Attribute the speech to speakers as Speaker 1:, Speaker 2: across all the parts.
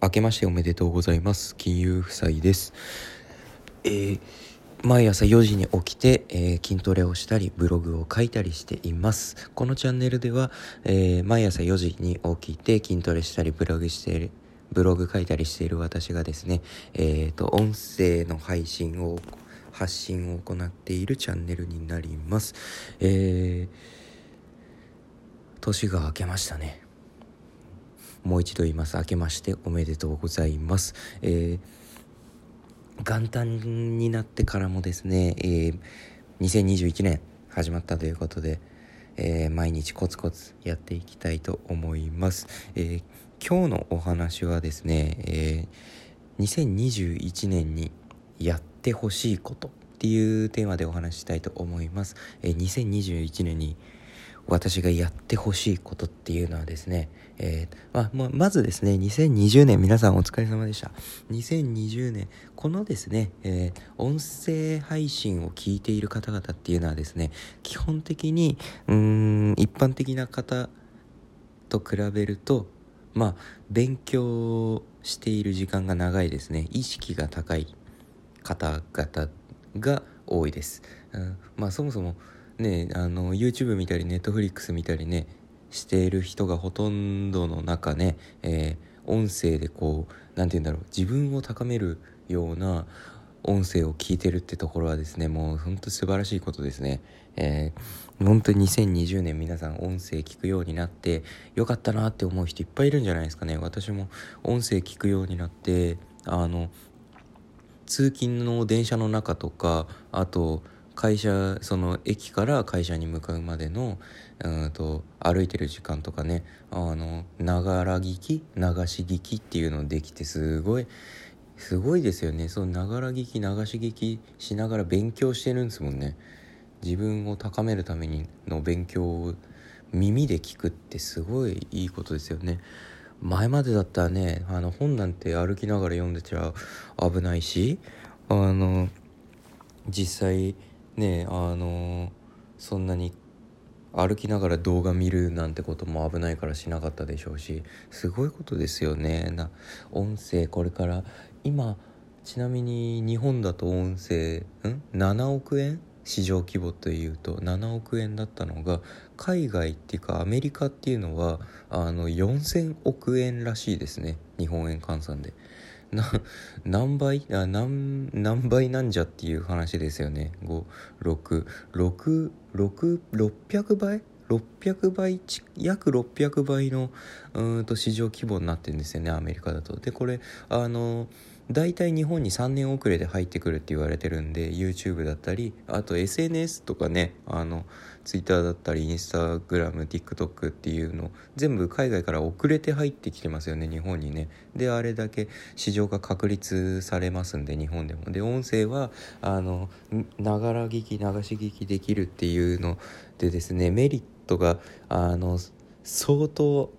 Speaker 1: 明けましておめでとうございます。金融夫妻です。えー、毎朝4時に起きて、えー、筋トレをしたりブログを書いたりしています。このチャンネルでは、えー、毎朝4時に起きて筋トレしたりブログしているブログ書いたりしている私がですねえっ、と音声の配信を発信を行っているチャンネルになります。え、年が明けましたね。もう一度言います。明けましておめでとうございます。えー、元旦になってからもですね、えー、2021年始まったということで、えー、毎日コツコツやっていきたいと思います。えー、今日のお話はですね、えー、2021年にやってほしいことっていうテーマでお話ししたいと思います。えー、2021年に私がやってほしいことっていうのはですね、えー、まままずですね、2020年皆さんお疲れ様でした。2020年、このですね、えー、音声配信を聞いている方々っていうのはですね、基本的に、うん、一般的な方と比べると、まあ、勉強している時間が長いですね。意識が高い方々が多いです。うん、まあ、そもそも、ねあの YouTube 見たり Netflix 見たりねしている人がほとんどの中ね、えー、音声でこう何て言うんだろう自分を高めるような音声を聞いてるってところはですねもうほんと素晴らしいことですね。えー、本当に2020年皆さん音声聞くようになってよかったなって思う人いっぱいいるんじゃないですかね。私も音声聞くようになってあの通勤の電車の中とかあと会社その駅から会社に向かうまでのうんと歩いてる時間とかねあのながら聞き流し聞きっていうのできてすごいすごいですよね。そのながら聞き流し聞きしながら勉強してるんですもんね。自分を高めるためにの勉強を耳で聞くってすごいいいことですよね。前までだったらねあの本なんて歩きながら読んでちゃ危ないしあの実際ねあのそんなに歩きながら動画見るなんてことも危ないからしなかったでしょうしすごいことですよね。な音声これから今ちなみに日本だと音声ん？7億円？市場規模というと7億円だったのが海外っていうかアメリカっていうのはあの4000億円らしいですね。日本円換算で。何倍あ何何倍なんじゃっていう話ですよね。56660倍？600倍約600倍のうんと市場規模になってるんですよねアメリカだと。でこれあの大体日本に3年遅れで入ってくるって言われてるんで YouTube だったりあと SNS とかねあの Twitter だったり InstagramTikTok っていうの全部海外から遅れて入ってきてますよね日本にねであれだけ市場が確立されますんで日本でもで音声はあのながら聞き流し聞きできるっていうのでですねメリットがあの相当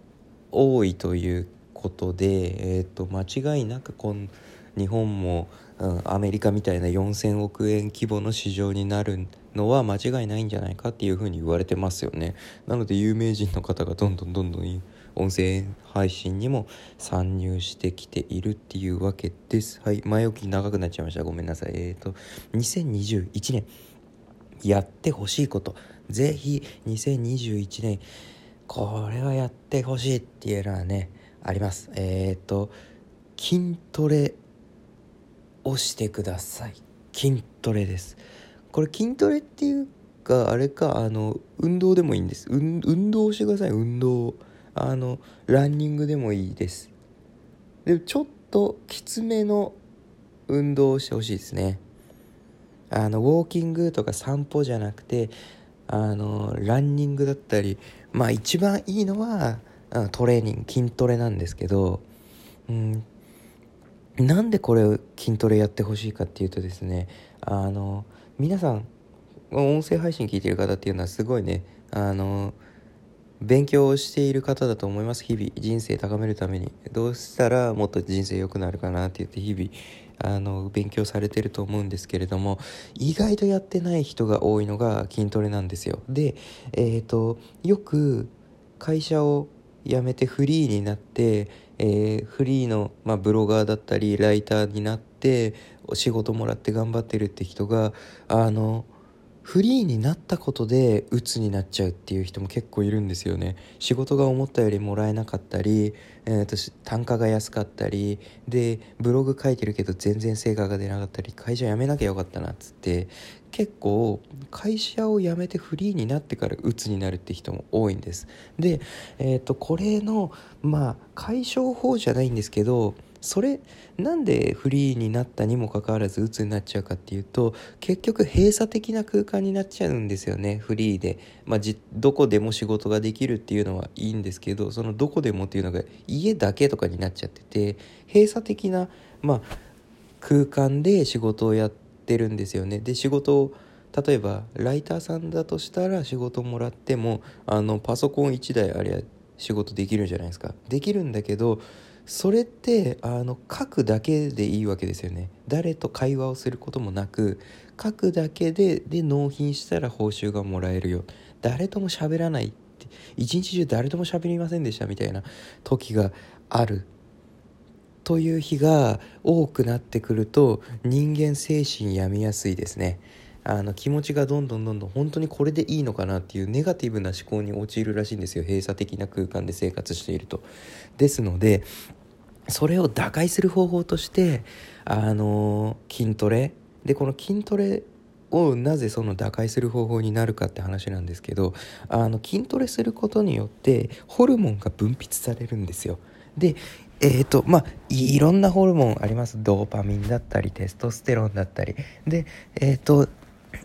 Speaker 1: 多いということで、えーと、間違いなくこん日本も、うん、アメリカみたいな4,000億円規模の市場になるのは間違いないんじゃないかっていうふうに言われてますよね。なので有名人の方がどんどんどんどん音声配信にも参入してきているっていうわけです。はい、前置き長くなっちゃいました。ごめんなさい。えっ、ー、と、2021年やってほしいこと。ぜひ2021年これはやってほしいっていうのはね、あります。えっ、ー、と筋トレをしてください。筋トレです。これ筋トレっていうかあれかあの運動でもいいんです。運動してください。運動あのランニングでもいいです。でちょっときつめの運動をしてほしいですね。あのウォーキングとか散歩じゃなくてあのランニングだったりまあ一番いいのはトレーニング筋トレなんですけど、うん、なんでこれ筋トレやってほしいかっていうとですねあの皆さん音声配信聞いてる方っていうのはすごいねあの勉強をしている方だと思います。日々人生高めるために。どうしたらもっと人生良くなるかなって言って日々あの勉強されてると思うんですけれども意外とやってない人が多いのが筋トレなんですよ。でえっ、ー、とよく会社を辞めてフリーになって、えーフリーの、まあ、ブロガーだったりライターになってお仕事もらって頑張ってるって人があのフリーになったことで鬱になっちゃうっていう人も結構いるんですよね。仕事が思ったよりもらえなかったり、えーと単価が安かったりでブログ書いてるけど全然成果が出なかったり会社辞めなきゃよかったなっつって結構会社を辞めてフリーになってから鬱になるって人も多いんです。で、えー、とこれのまあ解消法じゃないんですけどそれなんでフリーになったにもかかわらず鬱になっちゃうかっていうと結局閉鎖的な空間になっちゃうんですよねフリーで、まあ、じどこでも仕事ができるっていうのはいいんですけどそのどこでもっていうのが家だけとかになっちゃってて閉鎖的な、まあ、空間で仕事をやってるんですよね。で仕事を例えばライターさんだとしたら仕事もらってもあのパソコン1台ありゃ仕事できるんじゃないですか。できるんだけどそれってあの書くだけでいいわけですよね。誰と会話をすることもなく書くだけでで納品したら報酬がもらえるよ。誰とも喋らないって一日中誰とも喋りませんでしたみたいな時がある。という日が多くなってくると人間精神病みやすいですね。あの気持ちがどんどんどんどん本当にこれでいいのかなっていうネガティブな思考に陥るらしいんですよ。閉鎖的な空間で生活していると。ですのでそれを打開する方法としてあの筋トレ。でこの筋トレをなぜその打開する方法になるかって話なんですけどあの筋トレすることによってホルモンが分泌されるんですよ。でえーとまあ、いろんなホルモンあります。ドーパミンだったりテストステロンだったり。でえっ、と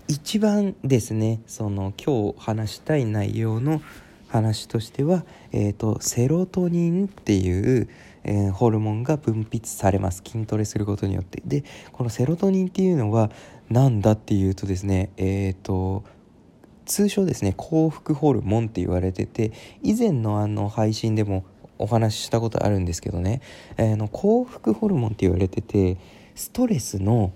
Speaker 1: 一番ですねその今日話したい内容の話としては、えー、とセロトニンっていう、えーホルモンが分泌されます。筋トレすることによって。でこのセロトニンっていうのは何だっていうとですねえっ、と通称ですね幸福ホルモンって言われてて以前のあの配信でもお話ししたことあるんですけどね、えーの幸福ホルモンって言われててストレスの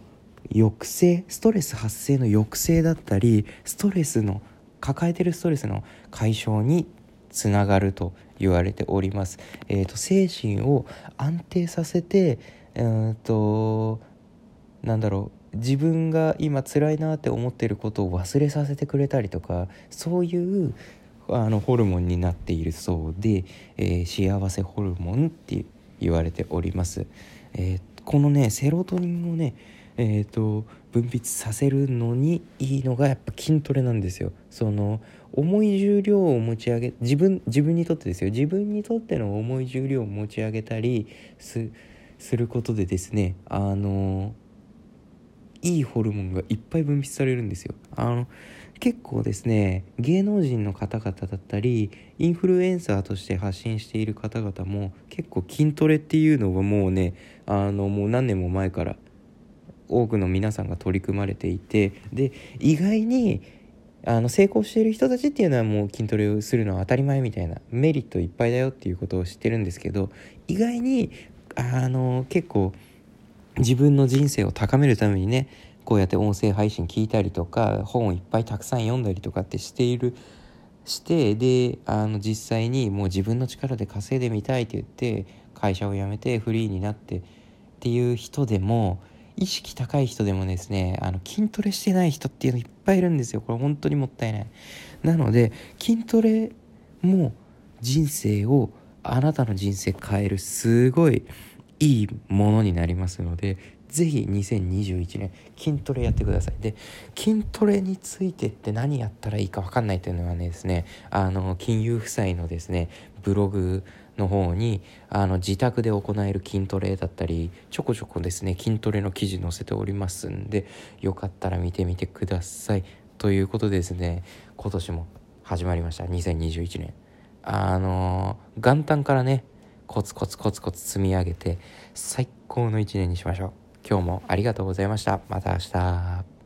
Speaker 1: 抑制ストレス発生の抑制だったりストレスの抱えてるストレスの解消につながると言われております、えー、と精神を安定させてうーんとなんだろう自分が今辛いなって思ってることを忘れさせてくれたりとかそういうあのホルモンになっているそうで、えー幸せホルモンって言われております、えーこのねセロトニンをねえー、と分泌させるのにいいのがやっぱ筋トレなんですよ。その重い重量を持ち上げ自分自分にとってですよ。自分にとっての重い重量を持ち上げたりすることでですねあのいいホルモンがいっぱい分泌されるんですよ。あの結構ですね芸能人の方々だったりインフルエンサーとして発信している方々も結構筋トレっていうのはもうねあのもう何年も前から多くの皆さんが取り組まれていてで意外にあの成功している人たちっていうのはもう筋トレをするのは当たり前みたいなメリットいっぱいだよっていうことを知ってるんですけど意外にあの結構自分の人生を高めるためにねこうやって音声配信聞いたりとか本をいっぱいたくさん読んだりとかってしているしてであの実際にもう自分の力で稼いでみたいって言って会社を辞めてフリーになってっていう人でも意識高い人でもですねあの筋トレしてない人っていうのいっぱいいるんですよ。これ本当にもったいない。なので筋トレも人生をあなたの人生変えるすごいいいものになりますのでぜひ2021年筋トレやってください。で筋トレについてって何やったらいいか分かんないというのはねですねあの金融負債のですねブログの方にあの自宅で行える筋トレだったりちょこちょこですね筋トレの記事載せておりますんでよかったら見てみてください。ということでですね今年も始まりました。2021年。あの元旦からねコツコツコツコツ積み上げて最高の一年にしましょう。今日もありがとうございました。また明日。